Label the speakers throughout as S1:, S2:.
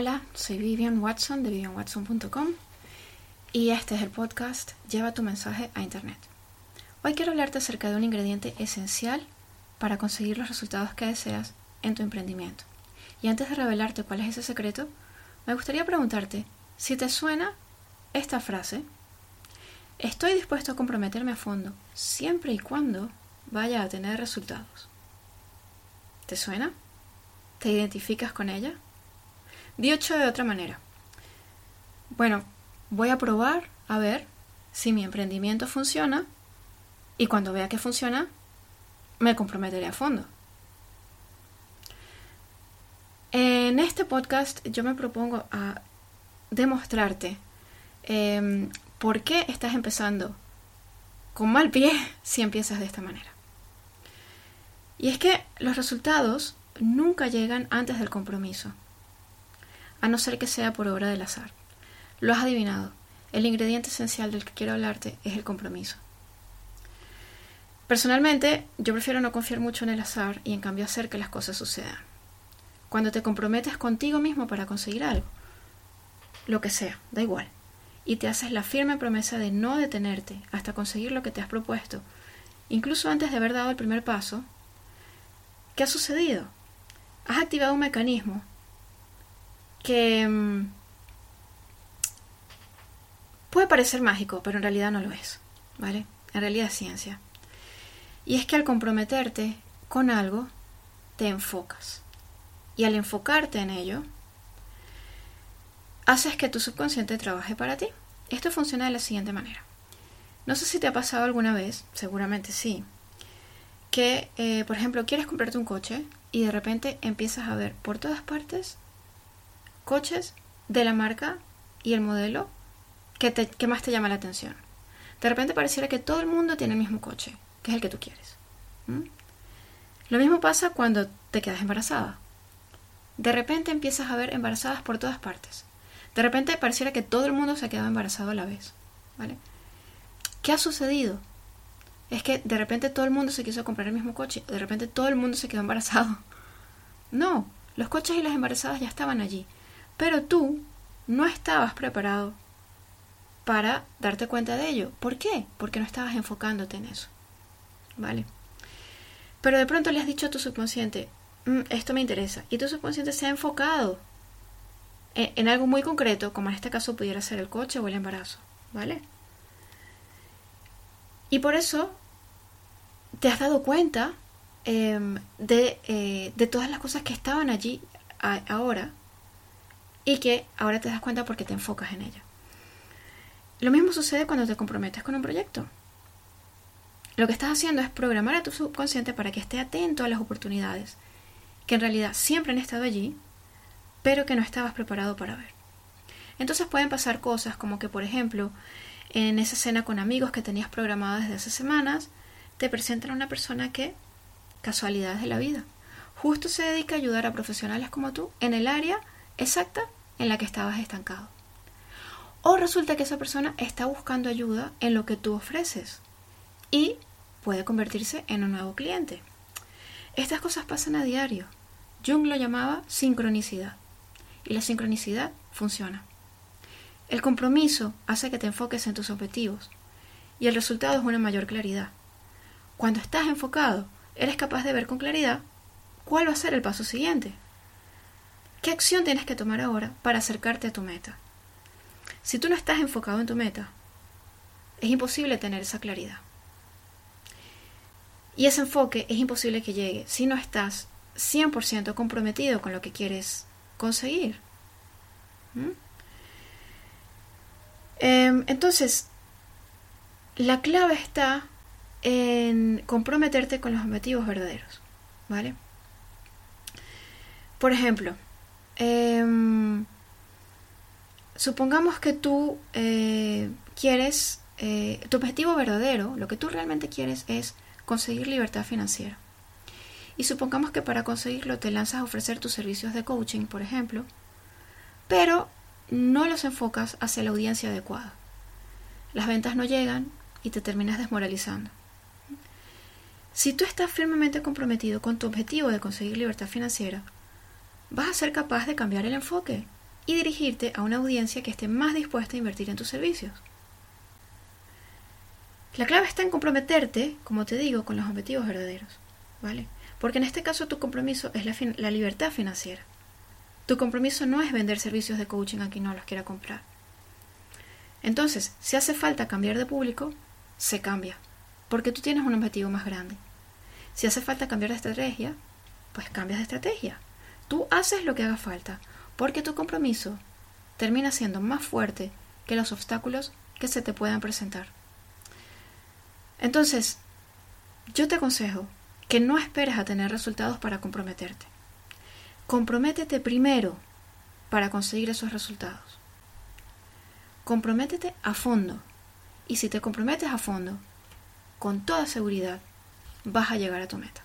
S1: Hola, soy Vivian Watson de vivianwatson.com y este es el podcast Lleva tu mensaje a Internet. Hoy quiero hablarte acerca de un ingrediente esencial para conseguir los resultados que deseas en tu emprendimiento. Y antes de revelarte cuál es ese secreto, me gustaría preguntarte si te suena esta frase. Estoy dispuesto a comprometerme a fondo siempre y cuando vaya a tener resultados. ¿Te suena? ¿Te identificas con ella? Dicho de otra manera. Bueno, voy a probar a ver si mi emprendimiento funciona y cuando vea que funciona, me comprometeré a fondo. En este podcast yo me propongo a demostrarte em, por qué estás empezando con mal pie si empiezas de esta manera. Y es que los resultados nunca llegan antes del compromiso a no ser que sea por obra del azar. Lo has adivinado. El ingrediente esencial del que quiero hablarte es el compromiso. Personalmente, yo prefiero no confiar mucho en el azar y en cambio hacer que las cosas sucedan. Cuando te comprometes contigo mismo para conseguir algo, lo que sea, da igual, y te haces la firme promesa de no detenerte hasta conseguir lo que te has propuesto, incluso antes de haber dado el primer paso, ¿qué ha sucedido? Has activado un mecanismo que mm, puede parecer mágico, pero en realidad no lo es, ¿vale? En realidad es ciencia. Y es que al comprometerte con algo, te enfocas. Y al enfocarte en ello, haces que tu subconsciente trabaje para ti. Esto funciona de la siguiente manera. No sé si te ha pasado alguna vez, seguramente sí, que, eh, por ejemplo, quieres comprarte un coche y de repente empiezas a ver por todas partes coches de la marca y el modelo que, más te llama la atención. De repente pareciera que todo el mundo tiene el mismo coche, que es el que tú quieres. Lo mismo pasa cuando te quedas embarazada. De repente empiezas a ver embarazadas por todas partes. De repente pareciera que todo el mundo se ha quedado embarazado a la vez. ¿Vale? ¿Qué ha sucedido? Es que de repente todo el mundo se quiso comprar el mismo coche. De repente todo el mundo se quedó embarazado. No, los coches y las embarazadas ya estaban allí. Pero tú no estabas preparado para darte cuenta de ello. ¿Por qué? Porque no estabas enfocándote en eso. ¿Vale? Pero de pronto le has dicho a tu subconsciente, mm, esto me interesa. Y tu subconsciente se ha enfocado en, en, algo muy concreto, como en este caso pudiera ser el coche o el embarazo. ¿Vale? Y por eso te has dado cuenta em, de, eh, de, todas las cosas que estaban allí ahora y que ahora te das cuenta porque te enfocas en ella. Lo mismo sucede cuando te comprometes con un proyecto. Lo que estás haciendo es programar a tu subconsciente para que esté atento a las oportunidades que en realidad siempre han estado allí, pero que no estabas preparado para ver. Entonces pueden pasar cosas como que, por ejemplo, en esa cena con amigos que tenías programada desde hace semanas, te presentan a una persona que, casualidades de la vida, justo se dedica a ayudar a profesionales como tú en el área exacta en la que estabas estancado. O resulta que esa persona está buscando ayuda en lo que tú ofreces y puede convertirse en un nuevo cliente. Estas cosas pasan a diario. Jung lo llamaba sincronicidad. Y la sincronicidad funciona. El compromiso hace que te enfoques en tus objetivos y el resultado es una mayor claridad. Cuando estás enfocado, eres capaz de ver con claridad cuál va a ser el paso siguiente. ¿Qué acción tienes que tomar ahora para acercarte a tu meta? Si tú no estás enfocado en tu meta, es imposible tener esa claridad. Y ese enfoque es imposible que llegue si no estás 100% comprometido con lo que quieres conseguir. ¿Mm? Em, entonces, la clave está en comprometerte con los objetivos verdaderos. ¿Vale? Por ejemplo, Em, supongamos que tú eh, quieres, eh, tu objetivo verdadero, lo que tú realmente quieres es conseguir libertad financiera. Y supongamos que para conseguirlo te lanzas a ofrecer tus servicios de coaching, por ejemplo, pero no los enfocas hacia la audiencia adecuada. Las ventas no llegan y te terminas desmoralizando. Si tú estás firmemente comprometido con tu objetivo de conseguir libertad financiera, vas a ser capaz de cambiar el enfoque y dirigirte a una audiencia que esté más dispuesta a invertir en tus servicios. La clave está en comprometerte, como te digo, con los objetivos verdaderos, ¿vale? Porque en este caso tu compromiso es la, la libertad financiera. Tu compromiso no es vender servicios de coaching a quien no los quiera comprar. Entonces, si hace falta cambiar de público, se cambia, porque tú tienes un objetivo más grande. Si hace falta cambiar de estrategia, pues cambias de estrategia. Tú haces lo que haga falta, porque tu compromiso termina siendo más fuerte que los obstáculos que se te puedan presentar. Entonces, yo te aconsejo que no esperes a tener resultados para comprometerte. Comprométete primero para conseguir esos resultados. Comprométete a fondo. Y si te comprometes a fondo, con toda seguridad, vas a llegar a tu meta.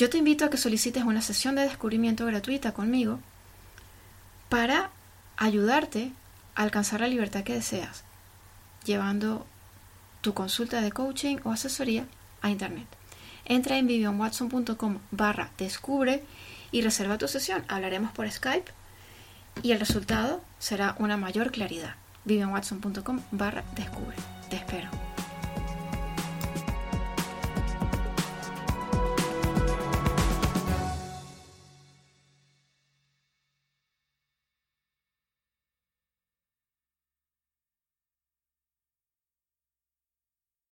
S1: Yo te invito a que solicites una sesión de descubrimiento gratuita conmigo para ayudarte a alcanzar la libertad que deseas, llevando tu consulta de coaching o asesoría a internet. Entra en vivionwatson.com barra descubre y reserva tu sesión. Hablaremos por Skype y el resultado será una mayor claridad. vivionwatson.com barra descubre. Te espero.